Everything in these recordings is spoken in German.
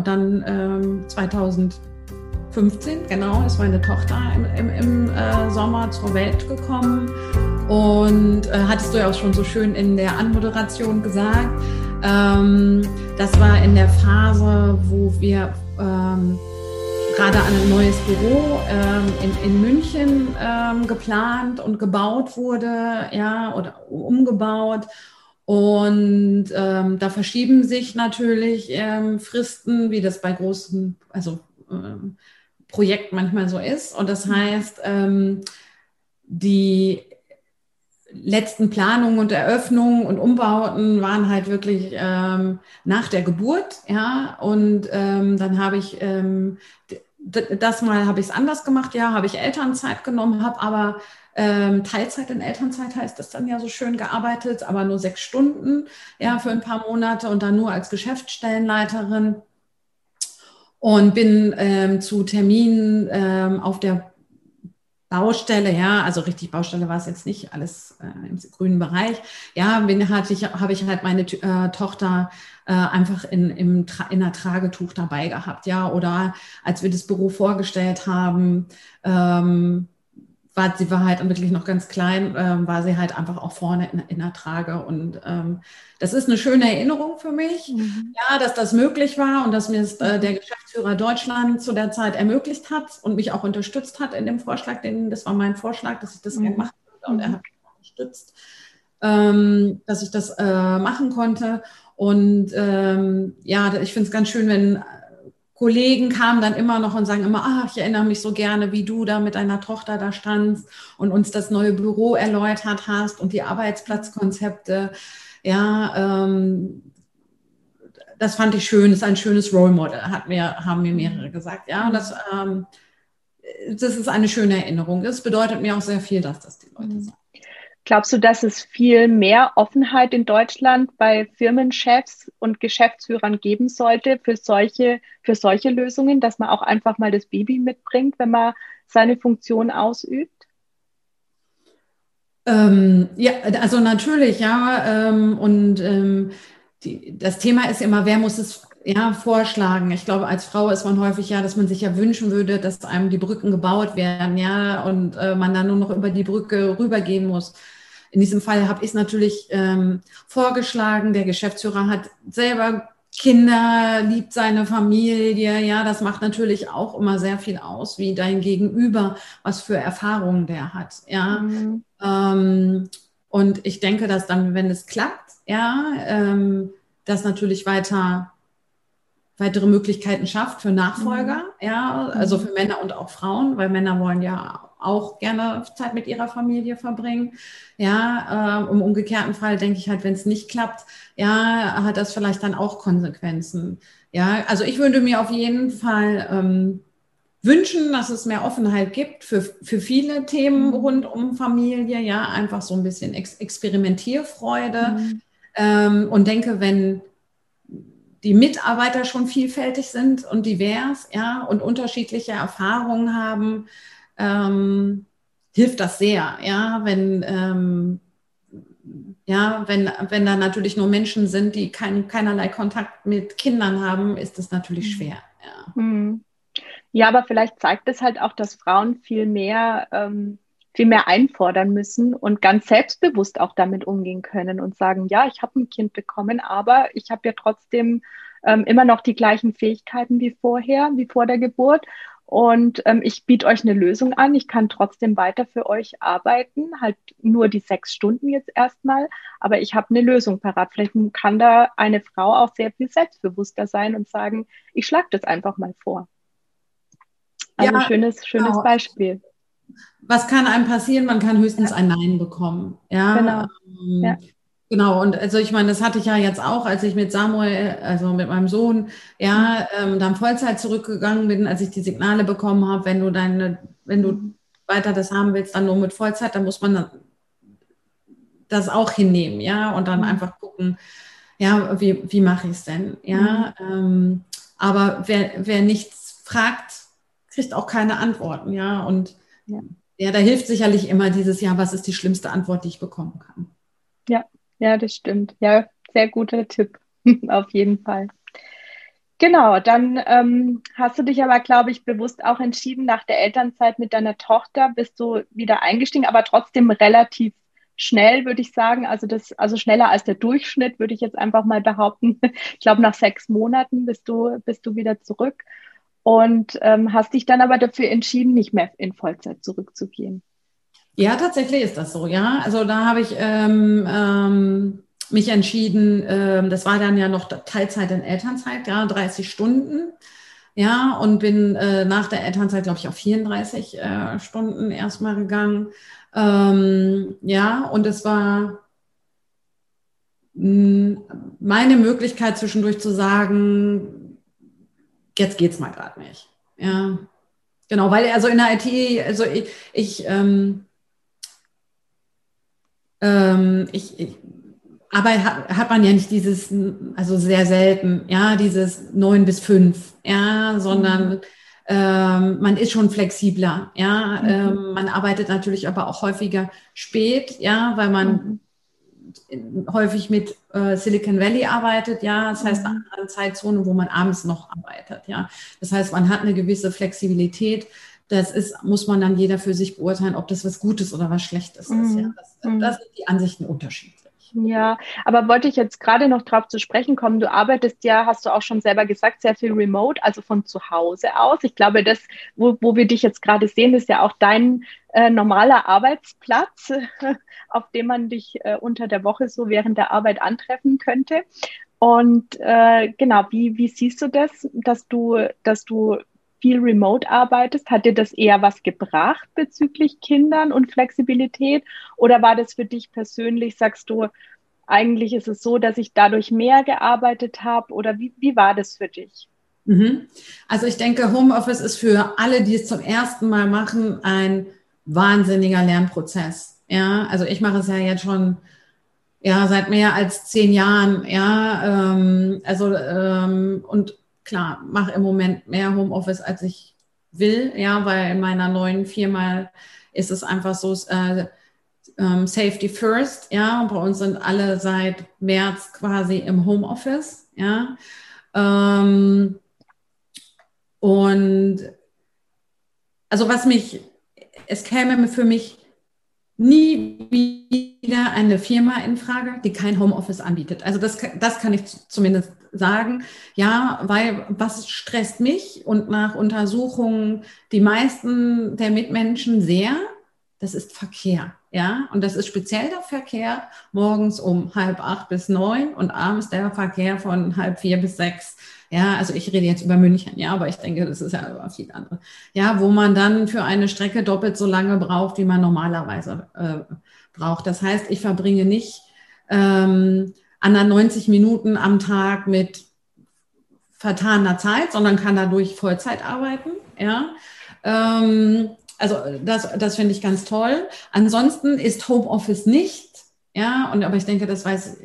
und dann ähm, 2015, genau, ist meine Tochter im, im, im äh, Sommer zur Welt gekommen. Und äh, hattest du ja auch schon so schön in der Anmoderation gesagt, ähm, das war in der Phase, wo wir ähm, gerade ein neues Büro ähm, in, in München ähm, geplant und gebaut wurde, ja, oder umgebaut. Und ähm, da verschieben sich natürlich ähm, Fristen, wie das bei großen, also ähm, Projekten manchmal so ist. Und das heißt, ähm, die letzten Planungen und Eröffnungen und Umbauten waren halt wirklich ähm, nach der Geburt, ja. Und ähm, dann habe ich ähm, das mal habe ich es anders gemacht, ja, habe ich Elternzeit genommen, habe aber ähm, Teilzeit in Elternzeit heißt das dann ja so schön gearbeitet, aber nur sechs Stunden, ja, für ein paar Monate und dann nur als Geschäftsstellenleiterin. Und bin ähm, zu Terminen ähm, auf der Baustelle, ja, also richtig Baustelle war es jetzt nicht, alles äh, im grünen Bereich. Ja, bin, hatte ich, habe ich halt meine äh, Tochter äh, einfach in, im, in einer Tragetuch dabei gehabt, ja, oder als wir das Büro vorgestellt haben, ähm, war sie war halt wirklich noch ganz klein, ähm, war sie halt einfach auch vorne in, in der Trage. Und ähm, das ist eine schöne Erinnerung für mich, mhm. ja, dass das möglich war und dass mir es, äh, der Geschäftsführer Deutschland zu der Zeit ermöglicht hat und mich auch unterstützt hat in dem Vorschlag. Den, das war mein Vorschlag, dass ich das mhm. machen würde und er hat mich unterstützt, ähm, dass ich das äh, machen konnte. Und ähm, ja, ich finde es ganz schön, wenn Kollegen kamen dann immer noch und sagen immer, ah, ich erinnere mich so gerne, wie du da mit deiner Tochter da standst und uns das neue Büro erläutert hast und die Arbeitsplatzkonzepte. Ja, ähm, das fand ich schön, ist ein schönes Role Model, hat mir, haben mir mehrere gesagt. Ja, das, ähm, das ist eine schöne Erinnerung. Es bedeutet mir auch sehr viel, dass das die Leute sagen. Glaubst du, dass es viel mehr Offenheit in Deutschland bei Firmenchefs und Geschäftsführern geben sollte für solche, für solche Lösungen, dass man auch einfach mal das Baby mitbringt, wenn man seine Funktion ausübt? Ähm, ja, also natürlich, ja. Ähm, und ähm, die, das Thema ist immer, wer muss es ja, vorschlagen. Ich glaube, als Frau ist man häufig ja, dass man sich ja wünschen würde, dass einem die Brücken gebaut werden, ja, und äh, man dann nur noch über die Brücke rübergehen muss. In diesem Fall habe ich es natürlich ähm, vorgeschlagen. Der Geschäftsführer hat selber Kinder, liebt seine Familie. Ja, das macht natürlich auch immer sehr viel aus, wie dein Gegenüber, was für Erfahrungen der hat. Ja, mhm. ähm, und ich denke, dass dann, wenn es klappt, ja, ähm, das natürlich weiter weitere Möglichkeiten schafft für Nachfolger, mhm. ja, also mhm. für Männer und auch Frauen, weil Männer wollen ja auch gerne Zeit mit ihrer Familie verbringen. Ja, äh, im umgekehrten Fall denke ich halt, wenn es nicht klappt, ja, hat das vielleicht dann auch Konsequenzen. Ja, also ich würde mir auf jeden Fall ähm, wünschen, dass es mehr Offenheit gibt für, für viele Themen mhm. rund um Familie, ja, einfach so ein bisschen Ex Experimentierfreude. Mhm. Ähm, und denke, wenn die Mitarbeiter schon vielfältig sind und divers, ja, und unterschiedliche Erfahrungen haben, ähm, hilft das sehr, ja, wenn, ähm, ja, wenn, wenn da natürlich nur Menschen sind, die kein, keinerlei Kontakt mit Kindern haben, ist das natürlich mhm. schwer. Ja. Mhm. ja, aber vielleicht zeigt es halt auch, dass Frauen viel mehr, ähm, viel mehr einfordern müssen und ganz selbstbewusst auch damit umgehen können und sagen, ja, ich habe ein Kind bekommen, aber ich habe ja trotzdem ähm, immer noch die gleichen Fähigkeiten wie vorher, wie vor der Geburt. Und ähm, ich biete euch eine Lösung an. Ich kann trotzdem weiter für euch arbeiten, halt nur die sechs Stunden jetzt erstmal, aber ich habe eine Lösung parat. Vielleicht kann da eine Frau auch sehr viel selbstbewusster sein und sagen, ich schlage das einfach mal vor. Also ja, schönes, schönes genau. Beispiel. Was kann einem passieren? Man kann höchstens ja. ein Nein bekommen. Ja. Genau. Ähm, ja. Genau, und also ich meine, das hatte ich ja jetzt auch, als ich mit Samuel, also mit meinem Sohn, ja, ähm, dann Vollzeit zurückgegangen bin, als ich die Signale bekommen habe, wenn du deine, wenn du mhm. weiter das haben willst, dann nur mit Vollzeit, dann muss man das auch hinnehmen, ja, und dann mhm. einfach gucken, ja, wie, wie mache ich es denn, ja. Mhm. Ähm, aber wer, wer nichts fragt, kriegt auch keine Antworten, ja, und ja. ja, da hilft sicherlich immer dieses Jahr, was ist die schlimmste Antwort, die ich bekommen kann. Ja, ja, das stimmt. Ja, sehr guter Tipp. Auf jeden Fall. Genau, dann ähm, hast du dich aber, glaube ich, bewusst auch entschieden, nach der Elternzeit mit deiner Tochter bist du wieder eingestiegen, aber trotzdem relativ schnell, würde ich sagen. Also das, also schneller als der Durchschnitt, würde ich jetzt einfach mal behaupten. Ich glaube, nach sechs Monaten bist du, bist du wieder zurück und ähm, hast dich dann aber dafür entschieden, nicht mehr in Vollzeit zurückzugehen. Ja, tatsächlich ist das so, ja. Also da habe ich ähm, ähm, mich entschieden, ähm, das war dann ja noch Teilzeit in Elternzeit, ja, 30 Stunden. Ja, und bin äh, nach der Elternzeit, glaube ich, auf 34 äh, Stunden erstmal gegangen. Ähm, ja, und es war mh, hm, meine Möglichkeit zwischendurch zu sagen, jetzt geht's mal gerade nicht. Ja, genau, weil also in der IT, also ich, ich ähm, ähm, ich, ich, aber hat, man ja nicht dieses, also sehr selten, ja, dieses neun bis fünf, ja, sondern mhm. ähm, man ist schon flexibler, ja, mhm. ähm, man arbeitet natürlich aber auch häufiger spät, ja, weil man mhm. Häufig mit äh, Silicon Valley arbeitet, ja, das heißt mhm. an Zeitzonen, wo man abends noch arbeitet, ja, das heißt, man hat eine gewisse Flexibilität, das ist, muss man dann jeder für sich beurteilen, ob das was Gutes oder was Schlechtes ist. Ja. Mhm. Das, mhm. das sind die Ansichten unterschiedlich. Ja, aber wollte ich jetzt gerade noch darauf zu sprechen kommen. Du arbeitest ja, hast du auch schon selber gesagt, sehr viel remote, also von zu Hause aus. Ich glaube, das, wo, wo wir dich jetzt gerade sehen, ist ja auch dein äh, normaler Arbeitsplatz, auf dem man dich äh, unter der Woche so während der Arbeit antreffen könnte. Und äh, genau, wie, wie siehst du das, dass du, dass du viel remote arbeitest, hat dir das eher was gebracht bezüglich Kindern und Flexibilität? Oder war das für dich persönlich, sagst du, eigentlich ist es so, dass ich dadurch mehr gearbeitet habe? Oder wie, wie war das für dich? Mhm. Also ich denke, Homeoffice ist für alle, die es zum ersten Mal machen, ein wahnsinniger Lernprozess. Ja, also ich mache es ja jetzt schon ja seit mehr als zehn Jahren. Ja, ähm, also ähm, und klar, mache im Moment mehr Homeoffice, als ich will, ja, weil in meiner neuen Firma ist es einfach so, äh, ähm, Safety First, ja, bei uns sind alle seit März quasi im Homeoffice, ja. Ähm, und also was mich, es käme für mich nie wieder eine Firma in Frage, die kein Homeoffice anbietet. Also das, das kann ich zumindest sagen, ja, weil was stresst mich und nach Untersuchungen die meisten der Mitmenschen sehr, das ist Verkehr, ja, und das ist speziell der Verkehr morgens um halb acht bis neun und abends der Verkehr von halb vier bis sechs. Ja, also ich rede jetzt über München, ja, aber ich denke, das ist ja über viel andere. Ja, wo man dann für eine Strecke doppelt so lange braucht, wie man normalerweise äh, braucht. Das heißt, ich verbringe nicht ähm, an 90 Minuten am Tag mit vertaner Zeit, sondern kann dadurch Vollzeit arbeiten. Ja. Ähm, also das, das finde ich ganz toll. Ansonsten ist Homeoffice nicht, ja, und aber ich denke, das weiß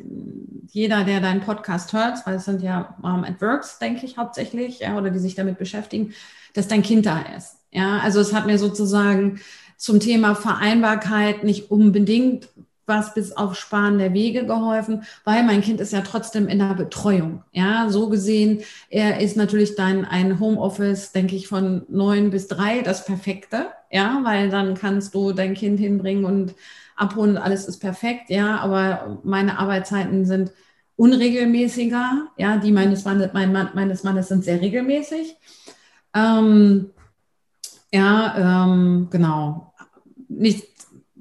jeder, der deinen Podcast hört, weil es sind ja Mom at Works, denke ich hauptsächlich, ja, oder die sich damit beschäftigen, dass dein Kind da ist. Ja, also es hat mir sozusagen zum Thema Vereinbarkeit nicht unbedingt was bis auf Sparen der Wege geholfen, weil mein Kind ist ja trotzdem in der Betreuung. Ja, so gesehen, er ist natürlich dann ein Homeoffice, denke ich, von neun bis drei, das Perfekte. Ja, weil dann kannst du dein Kind hinbringen und abholen, alles ist perfekt. Ja, aber meine Arbeitszeiten sind unregelmäßiger. Ja, die meines Mannes, mein Mann, meines Mannes sind sehr regelmäßig. Ähm, ja, ähm, genau. Nicht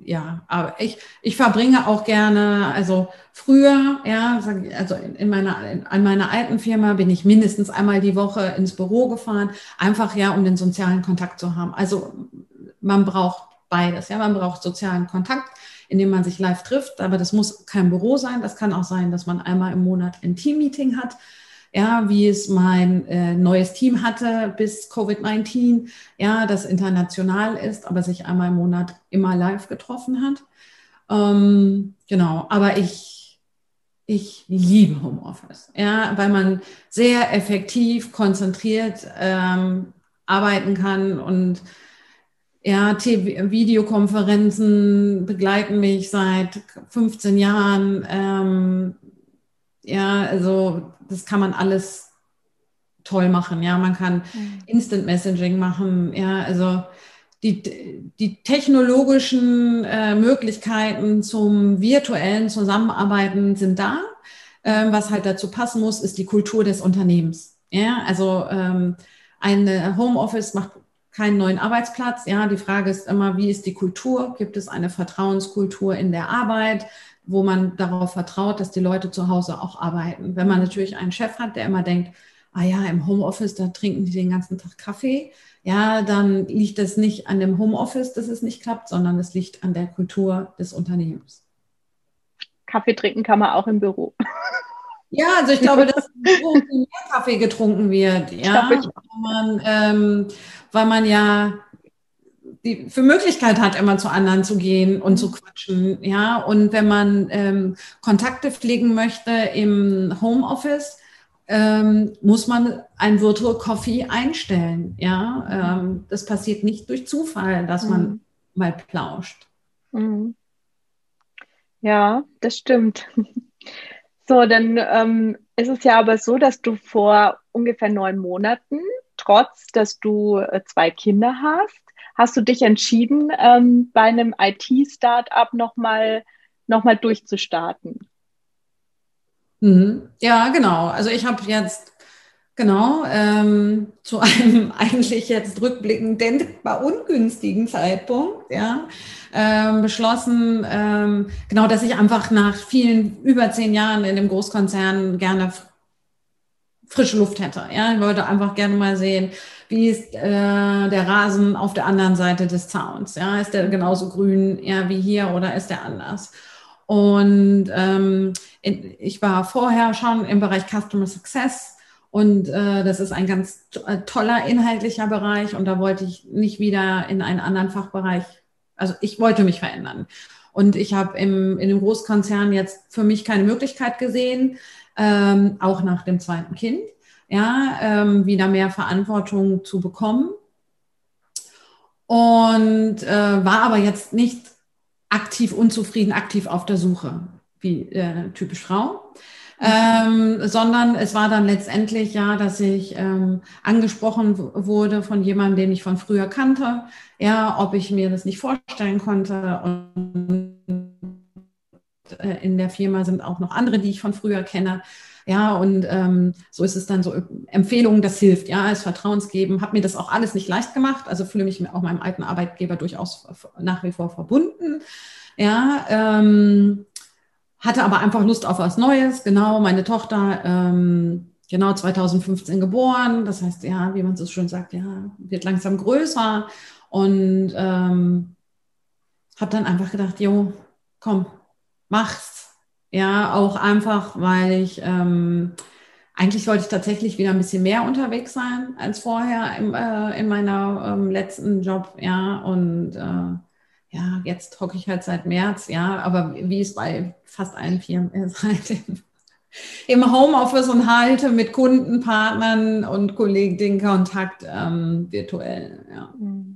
ja, aber ich, ich verbringe auch gerne, also früher, ja, also in meiner, in, an meiner alten Firma bin ich mindestens einmal die Woche ins Büro gefahren, einfach ja, um den sozialen Kontakt zu haben. Also man braucht beides, ja, man braucht sozialen Kontakt, indem man sich live trifft, aber das muss kein Büro sein, das kann auch sein, dass man einmal im Monat ein Teammeeting hat ja, wie es mein äh, neues Team hatte bis Covid-19, ja, das international ist, aber sich einmal im Monat immer live getroffen hat. Ähm, genau, aber ich, ich liebe Homeoffice, ja, weil man sehr effektiv, konzentriert ähm, arbeiten kann und ja, TV Videokonferenzen begleiten mich seit 15 Jahren. Ähm, ja, also das kann man alles toll machen. Ja, man kann mhm. Instant Messaging machen. Ja, also die, die technologischen äh, Möglichkeiten zum virtuellen Zusammenarbeiten sind da. Ähm, was halt dazu passen muss, ist die Kultur des Unternehmens. Ja, also ähm, ein Homeoffice macht keinen neuen Arbeitsplatz. Ja, die Frage ist immer, wie ist die Kultur? Gibt es eine Vertrauenskultur in der Arbeit, wo man darauf vertraut, dass die Leute zu Hause auch arbeiten? Wenn man natürlich einen Chef hat, der immer denkt, ah ja, im Homeoffice, da trinken die den ganzen Tag Kaffee, ja, dann liegt es nicht an dem Homeoffice, dass es nicht klappt, sondern es liegt an der Kultur des Unternehmens. Kaffee trinken kann man auch im Büro. Ja, also ich glaube, dass mehr Kaffee getrunken wird, ja, weil man, ähm, weil man ja die für Möglichkeit hat, immer zu anderen zu gehen und zu quatschen, ja. Und wenn man ähm, Kontakte pflegen möchte im Homeoffice, ähm, muss man ein Virtual Coffee einstellen. Ja, ähm, das passiert nicht durch Zufall, dass man mhm. mal plauscht. Mhm. Ja, das stimmt. So, dann ähm, ist es ja aber so, dass du vor ungefähr neun Monaten, trotz dass du äh, zwei Kinder hast, hast du dich entschieden, ähm, bei einem IT-Startup nochmal noch mal durchzustarten. Mhm. Ja, genau. Also ich habe jetzt genau ähm, zu einem eigentlich jetzt rückblickend denkbar ungünstigen Zeitpunkt, ja, ähm, beschlossen, ähm, genau, dass ich einfach nach vielen über zehn Jahren in dem Großkonzern gerne frische Luft hätte. Ja, ich wollte einfach gerne mal sehen, wie ist äh, der Rasen auf der anderen Seite des Zauns. Ja, ist der genauso grün ja, wie hier oder ist der anders? Und ähm, ich war vorher schon im Bereich Customer Success und äh, das ist ein ganz äh, toller inhaltlicher Bereich und da wollte ich nicht wieder in einen anderen Fachbereich, also ich wollte mich verändern. Und ich habe im, in dem Großkonzern jetzt für mich keine Möglichkeit gesehen, ähm, auch nach dem zweiten Kind, ja, ähm, wieder mehr Verantwortung zu bekommen. Und äh, war aber jetzt nicht aktiv unzufrieden, aktiv auf der Suche, wie äh, typisch Frau. Ähm, sondern es war dann letztendlich ja, dass ich ähm, angesprochen wurde von jemandem, den ich von früher kannte, ja, ob ich mir das nicht vorstellen konnte. Und äh, in der Firma sind auch noch andere, die ich von früher kenne. Ja, und ähm, so ist es dann so Empfehlungen, das hilft, ja, als Vertrauensgeben. Habe mir das auch alles nicht leicht gemacht, also fühle mich auch meinem alten Arbeitgeber durchaus nach wie vor verbunden. Ja, ähm, hatte aber einfach Lust auf was Neues. Genau, meine Tochter, ähm, genau 2015 geboren. Das heißt, ja, wie man so schön sagt, ja, wird langsam größer. Und ähm, habe dann einfach gedacht, jo, komm, mach's. Ja, auch einfach, weil ich ähm, eigentlich wollte ich tatsächlich wieder ein bisschen mehr unterwegs sein als vorher im, äh, in meiner ähm, letzten Job. Ja, und äh, ja, jetzt hocke ich halt seit März, ja, aber wie es bei fast allen Firmen ist, halt im, im Homeoffice und halte mit Kunden, Partnern und Kollegen den Kontakt ähm, virtuell, ja. Mhm.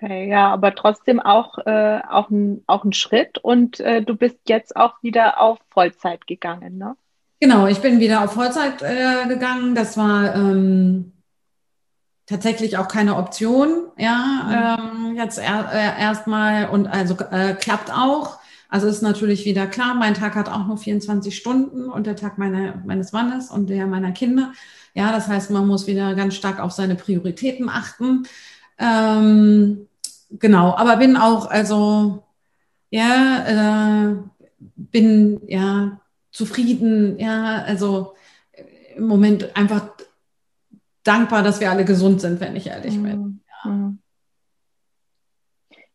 Okay, ja, aber trotzdem auch, äh, auch, ein, auch ein Schritt und äh, du bist jetzt auch wieder auf Vollzeit gegangen, ne? Genau, ich bin wieder auf Vollzeit äh, gegangen. Das war ähm, tatsächlich auch keine Option, ja, mhm. ähm, jetzt äh, erstmal und also äh, klappt auch. Also ist natürlich wieder klar, mein Tag hat auch nur 24 Stunden und der Tag meine, meines Mannes und der meiner Kinder. Ja, das heißt, man muss wieder ganz stark auf seine Prioritäten achten. Ähm, genau, aber bin auch, also, ja, äh, bin ja zufrieden, ja, also im Moment einfach dankbar, dass wir alle gesund sind, wenn ich ehrlich mhm. bin. Ja. Mhm.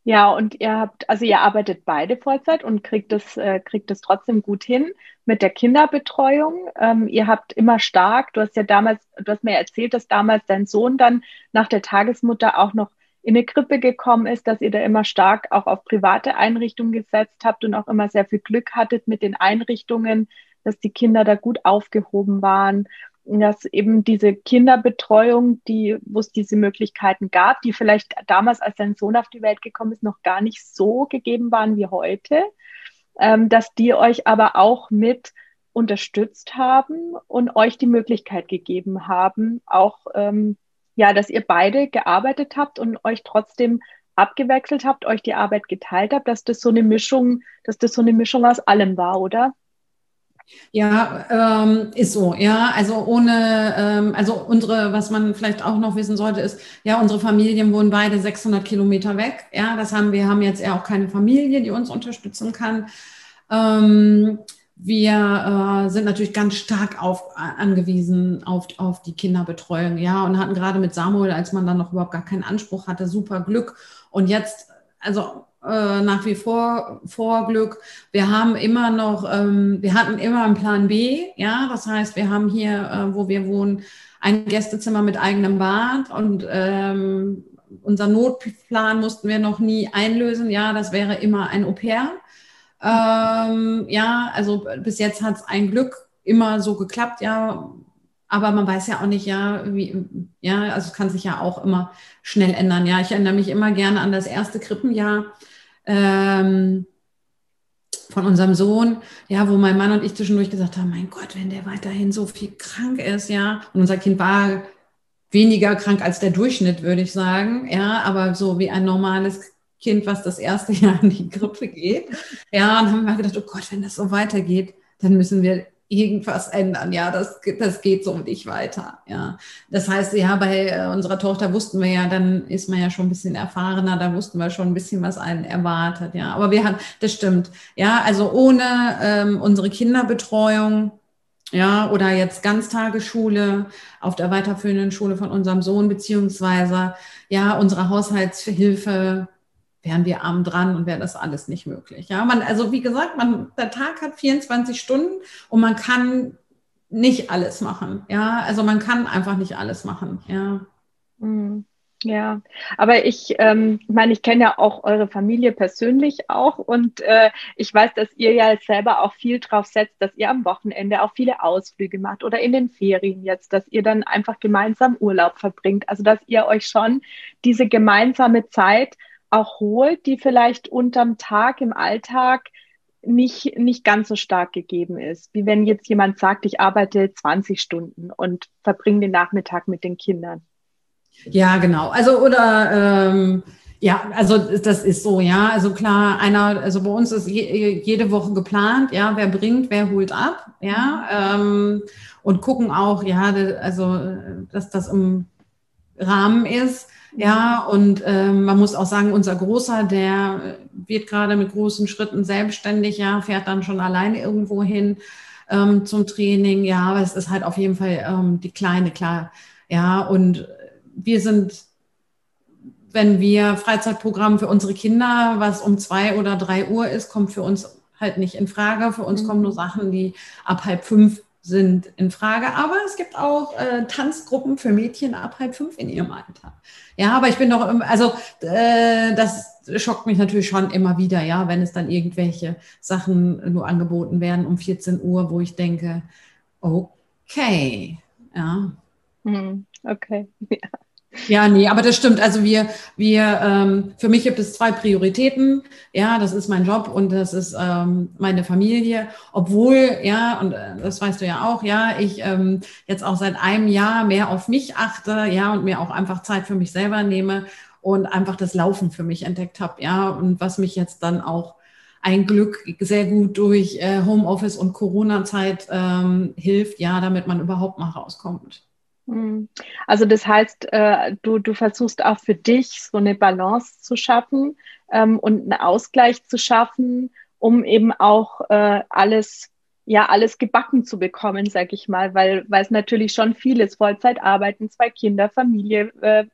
Ja, und ihr habt, also ihr arbeitet beide Vollzeit und kriegt es, äh, kriegt es trotzdem gut hin mit der Kinderbetreuung. Ähm, ihr habt immer stark, du hast ja damals, du hast mir erzählt, dass damals dein Sohn dann nach der Tagesmutter auch noch in eine Krippe gekommen ist, dass ihr da immer stark auch auf private Einrichtungen gesetzt habt und auch immer sehr viel Glück hattet mit den Einrichtungen, dass die Kinder da gut aufgehoben waren. Dass eben diese Kinderbetreuung, die, wo es diese Möglichkeiten gab, die vielleicht damals, als dein Sohn auf die Welt gekommen ist, noch gar nicht so gegeben waren wie heute, ähm, dass die euch aber auch mit unterstützt haben und euch die Möglichkeit gegeben haben, auch ähm, ja, dass ihr beide gearbeitet habt und euch trotzdem abgewechselt habt, euch die Arbeit geteilt habt, dass das so eine Mischung, dass das so eine Mischung aus allem war, oder? Ja, ähm, ist so, ja. Also ohne, ähm, also unsere, was man vielleicht auch noch wissen sollte, ist, ja, unsere Familien wohnen beide 600 Kilometer weg. Ja, das haben wir haben jetzt ja auch keine Familie, die uns unterstützen kann. Ähm, wir äh, sind natürlich ganz stark auf, angewiesen auf, auf die Kinderbetreuung, ja, und hatten gerade mit Samuel, als man dann noch überhaupt gar keinen Anspruch hatte, super Glück. Und jetzt, also äh, nach wie vor Vorglück. Wir haben immer noch, ähm, wir hatten immer einen Plan B, ja, das heißt, wir haben hier, äh, wo wir wohnen, ein Gästezimmer mit eigenem Bad und ähm, unser Notplan mussten wir noch nie einlösen, ja, das wäre immer ein Au-pair. Ähm, ja, also bis jetzt hat es ein Glück immer so geklappt, ja, aber man weiß ja auch nicht, ja, wie, ja, also es kann sich ja auch immer schnell ändern. Ja, ich erinnere mich immer gerne an das erste Krippenjahr ähm, von unserem Sohn, ja, wo mein Mann und ich zwischendurch gesagt haben, mein Gott, wenn der weiterhin so viel krank ist, ja, und unser Kind war weniger krank als der Durchschnitt, würde ich sagen, ja, aber so wie ein normales Kind, was das erste Jahr in die Grippe geht, ja, und haben wir gedacht, oh Gott, wenn das so weitergeht, dann müssen wir irgendwas ändern. Ja, das, das geht so nicht weiter. Ja, das heißt, ja, bei äh, unserer Tochter wussten wir ja, dann ist man ja schon ein bisschen erfahrener, da wussten wir schon ein bisschen, was einen erwartet. Ja, aber wir haben, das stimmt. Ja, also ohne ähm, unsere Kinderbetreuung, ja, oder jetzt Ganztagesschule auf der weiterführenden Schule von unserem Sohn, beziehungsweise ja, unsere Haushaltshilfe, wären wir arm dran und wäre das alles nicht möglich. Ja, man, also wie gesagt, man, der Tag hat 24 Stunden und man kann nicht alles machen. Ja, also man kann einfach nicht alles machen. Ja. Mhm. Ja, aber ich ähm, meine, ich kenne ja auch eure Familie persönlich auch und äh, ich weiß, dass ihr ja selber auch viel drauf setzt, dass ihr am Wochenende auch viele Ausflüge macht oder in den Ferien jetzt, dass ihr dann einfach gemeinsam Urlaub verbringt. Also dass ihr euch schon diese gemeinsame Zeit auch holt, die vielleicht unterm Tag im Alltag nicht, nicht ganz so stark gegeben ist. Wie wenn jetzt jemand sagt, ich arbeite 20 Stunden und verbringe den Nachmittag mit den Kindern. Ja, genau. Also oder ähm, ja, also das ist so, ja. Also klar, einer, also bei uns ist je, jede Woche geplant, ja, wer bringt, wer holt ab, ja. Ähm, und gucken auch, ja, also dass das im Rahmen ist. Ja, und ähm, man muss auch sagen, unser Großer, der wird gerade mit großen Schritten selbstständig, ja, fährt dann schon alleine irgendwo hin ähm, zum Training. Ja, aber es ist halt auf jeden Fall ähm, die Kleine, klar. Ja, und wir sind, wenn wir Freizeitprogramm für unsere Kinder, was um zwei oder drei Uhr ist, kommt für uns halt nicht in Frage. Für uns mhm. kommen nur Sachen, die ab halb fünf sind in Frage. Aber es gibt auch äh, Tanzgruppen für Mädchen ab halb fünf in ihrem Alter. Ja, aber ich bin doch, also äh, das schockt mich natürlich schon immer wieder, ja, wenn es dann irgendwelche Sachen nur angeboten werden um 14 Uhr, wo ich denke, okay, ja. Hm, okay, ja. Ja, nee, aber das stimmt. Also wir, wir, ähm, für mich gibt es zwei Prioritäten. Ja, das ist mein Job und das ist ähm, meine Familie. Obwohl, ja, und äh, das weißt du ja auch, ja, ich ähm, jetzt auch seit einem Jahr mehr auf mich achte, ja, und mir auch einfach Zeit für mich selber nehme und einfach das Laufen für mich entdeckt habe, ja, und was mich jetzt dann auch ein Glück sehr gut durch äh, Homeoffice und Corona-Zeit ähm, hilft, ja, damit man überhaupt mal rauskommt. Hm. Also das heißt, äh, du, du versuchst auch für dich so eine Balance zu schaffen ähm, und einen Ausgleich zu schaffen, um eben auch äh, alles, ja, alles gebacken zu bekommen, sag ich mal, weil, weil es natürlich schon viel ist. Vollzeit arbeiten, zwei Kinder, Familie, äh,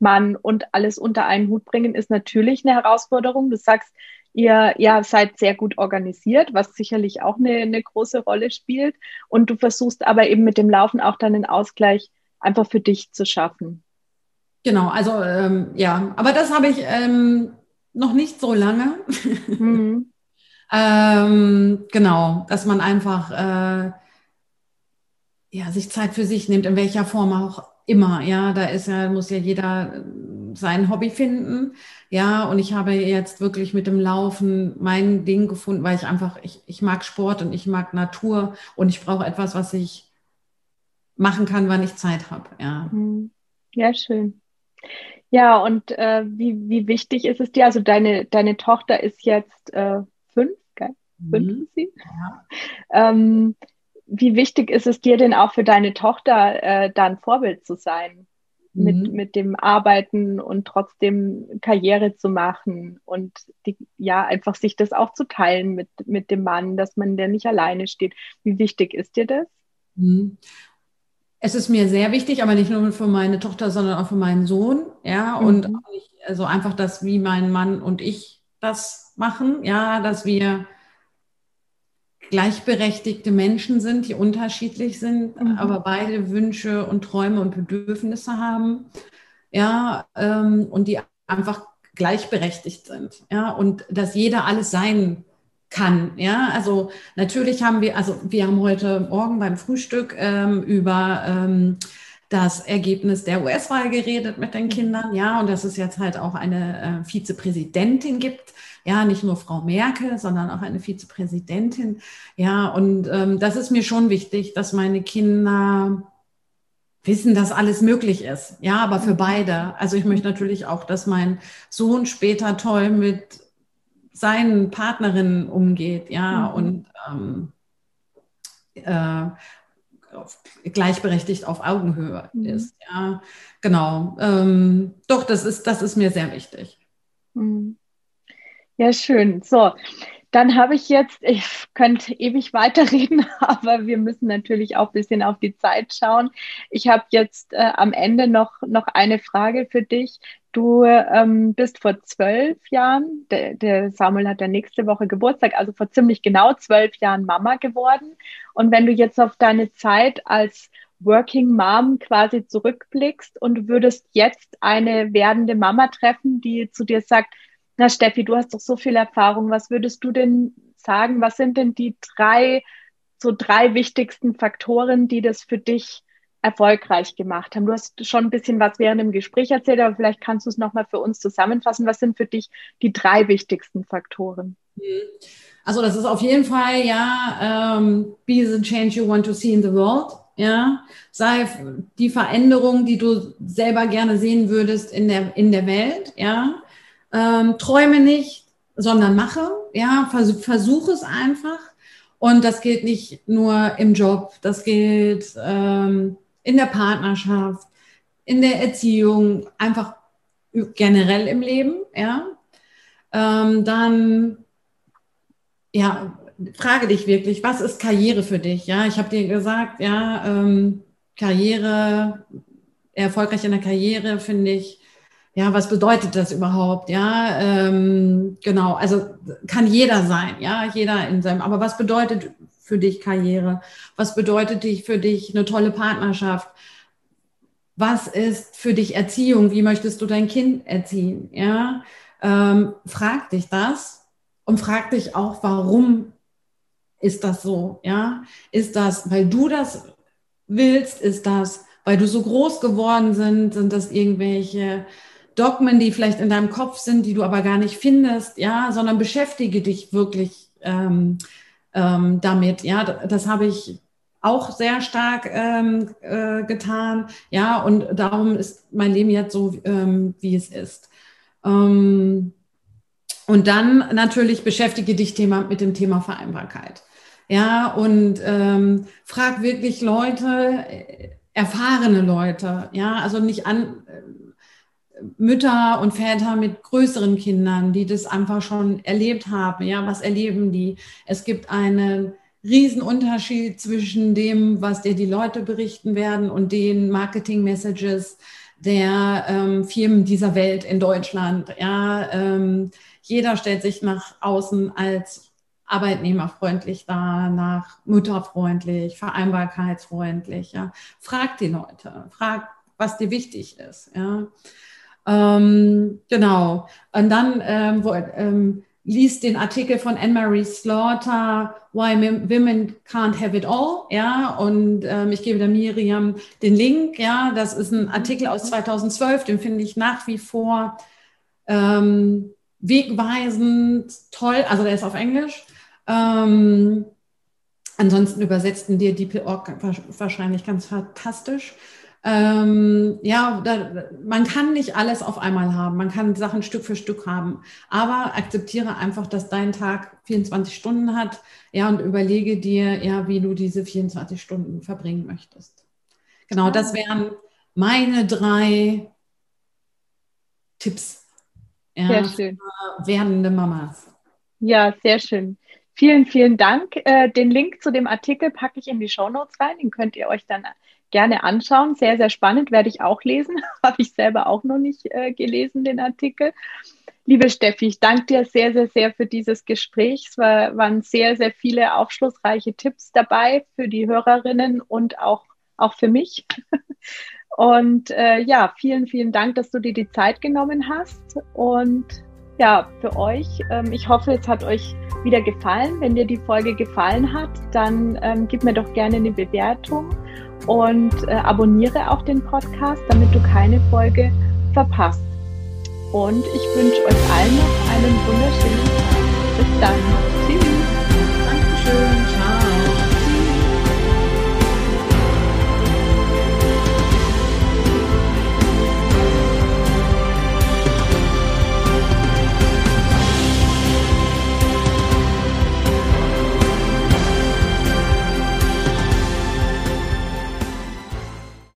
Mann und alles unter einen Hut bringen, ist natürlich eine Herausforderung. Du sagst, Ihr ja, seid sehr gut organisiert, was sicherlich auch eine, eine große Rolle spielt. Und du versuchst aber eben mit dem Laufen auch dann einen Ausgleich einfach für dich zu schaffen. Genau, also ähm, ja, aber das habe ich ähm, noch nicht so lange. Mhm. ähm, genau, dass man einfach äh, ja, sich Zeit für sich nimmt, in welcher Form auch immer. Ja, da ist ja, muss ja jeder sein Hobby finden. Ja, und ich habe jetzt wirklich mit dem Laufen mein Ding gefunden, weil ich einfach, ich, ich mag Sport und ich mag Natur und ich brauche etwas, was ich machen kann, wann ich Zeit habe. Ja. Mhm. ja, schön. Ja, und äh, wie, wie wichtig ist es dir? Also deine, deine Tochter ist jetzt äh, fünf, gell? Fünf mhm. ist sie? Ja. Ähm, wie wichtig ist es dir denn auch für deine Tochter, äh, da ein Vorbild zu sein? Mhm. Mit, mit dem Arbeiten und trotzdem Karriere zu machen und die, ja, einfach sich das auch zu teilen mit, mit dem Mann, dass man der nicht alleine steht. Wie wichtig ist dir das? Mhm. Es ist mir sehr wichtig, aber nicht nur für meine Tochter, sondern auch für meinen Sohn. Ja, mhm. und also einfach das, wie mein Mann und ich das machen. Ja, dass wir gleichberechtigte Menschen sind, die unterschiedlich sind, mhm. aber beide Wünsche und Träume und Bedürfnisse haben. Ja, ähm, und die einfach gleichberechtigt sind. Ja, und dass jeder alles sein kann. Ja, also natürlich haben wir, also wir haben heute Morgen beim Frühstück ähm, über ähm, das Ergebnis der US-Wahl geredet mit den mhm. Kindern, ja, und dass es jetzt halt auch eine äh, Vizepräsidentin gibt, ja, nicht nur Frau Merkel, sondern auch eine Vizepräsidentin, ja, und ähm, das ist mir schon wichtig, dass meine Kinder wissen, dass alles möglich ist, ja, aber für mhm. beide. Also ich möchte natürlich auch, dass mein Sohn später toll mit seinen Partnerinnen umgeht, ja, mhm. und ähm, äh, gleichberechtigt auf Augenhöhe mhm. ist. Ja, genau. Ähm, doch, das ist, das ist mir sehr wichtig. Mhm. Ja, schön. So, dann habe ich jetzt, ich könnte ewig weiterreden, aber wir müssen natürlich auch ein bisschen auf die Zeit schauen. Ich habe jetzt äh, am Ende noch, noch eine Frage für dich. Du ähm, bist vor zwölf Jahren, der, der Samuel hat ja nächste Woche Geburtstag, also vor ziemlich genau zwölf Jahren Mama geworden. Und wenn du jetzt auf deine Zeit als Working Mom quasi zurückblickst und würdest jetzt eine werdende Mama treffen, die zu dir sagt, na Steffi, du hast doch so viel Erfahrung. Was würdest du denn sagen? Was sind denn die drei, so drei wichtigsten Faktoren, die das für dich erfolgreich gemacht haben? Du hast schon ein bisschen was während dem Gespräch erzählt, aber vielleicht kannst du es nochmal für uns zusammenfassen. Was sind für dich die drei wichtigsten Faktoren? Also das ist auf jeden Fall, ja, um, be the change you want to see in the world. Ja, sei die Veränderung, die du selber gerne sehen würdest in der, in der Welt, ja. Ähm, träume nicht, sondern mache. Ja, vers versuche es einfach. Und das gilt nicht nur im Job, das gilt ähm, in der Partnerschaft, in der Erziehung, einfach generell im Leben. Ja, ähm, dann ja, frage dich wirklich, was ist Karriere für dich? Ja, ich habe dir gesagt, ja, ähm, Karriere, erfolgreich in der Karriere finde ich ja, was bedeutet das überhaupt? Ja, ähm, genau. Also kann jeder sein, ja, jeder in seinem. Aber was bedeutet für dich Karriere? Was bedeutet für dich eine tolle Partnerschaft? Was ist für dich Erziehung? Wie möchtest du dein Kind erziehen? Ja, ähm, frag dich das und frag dich auch, warum ist das so? Ja, ist das, weil du das willst? Ist das, weil du so groß geworden sind? Sind das irgendwelche Dogmen, die vielleicht in deinem Kopf sind, die du aber gar nicht findest, ja, sondern beschäftige dich wirklich ähm, ähm, damit. Ja, das habe ich auch sehr stark ähm, äh, getan. Ja, und darum ist mein Leben jetzt so, ähm, wie es ist. Ähm, und dann natürlich beschäftige dich Thema, mit dem Thema Vereinbarkeit. Ja, und ähm, frag wirklich Leute, äh, erfahrene Leute, ja, also nicht an, Mütter und Väter mit größeren Kindern, die das einfach schon erlebt haben. Ja, was erleben die? Es gibt einen Riesenunterschied zwischen dem, was dir die Leute berichten werden und den Marketing-Messages der ähm, Firmen dieser Welt in Deutschland. Ja, ähm, jeder stellt sich nach außen als arbeitnehmerfreundlich dar, nach mutterfreundlich, vereinbarkeitsfreundlich. Ja. Frag die Leute, frag, was dir wichtig ist. Ja. Ähm, genau. Und dann, ähm, wo, ähm, liest den Artikel von Anne-Marie Slaughter, Why Women Can't Have It All, ja, und ähm, ich gebe der Miriam den Link, ja, das ist ein Artikel aus 2012, den finde ich nach wie vor ähm, wegweisend, toll, also der ist auf Englisch. Ähm, ansonsten übersetzten dir DeepL wahrscheinlich ganz fantastisch. Ähm, ja, da, man kann nicht alles auf einmal haben. Man kann Sachen Stück für Stück haben. Aber akzeptiere einfach, dass dein Tag 24 Stunden hat. Ja, und überlege dir, ja, wie du diese 24 Stunden verbringen möchtest. Genau, das wären meine drei Tipps. Ja, sehr schön. Werdende Mamas. Ja, sehr schön. Vielen, vielen Dank. Äh, den Link zu dem Artikel packe ich in die Show Notes rein. Den könnt ihr euch dann gerne anschauen. Sehr, sehr spannend, werde ich auch lesen. Habe ich selber auch noch nicht äh, gelesen, den Artikel. Liebe Steffi, ich danke dir sehr, sehr, sehr für dieses Gespräch. Es war, waren sehr, sehr viele aufschlussreiche Tipps dabei für die Hörerinnen und auch, auch für mich. Und äh, ja, vielen, vielen Dank, dass du dir die Zeit genommen hast. Und ja, für euch, ähm, ich hoffe, es hat euch wieder gefallen. Wenn dir die Folge gefallen hat, dann ähm, gib mir doch gerne eine Bewertung und äh, abonniere auch den Podcast, damit du keine Folge verpasst. Und ich wünsche euch allen noch einen wunderschönen Tag. Bis dann. Tschüss. Dankeschön.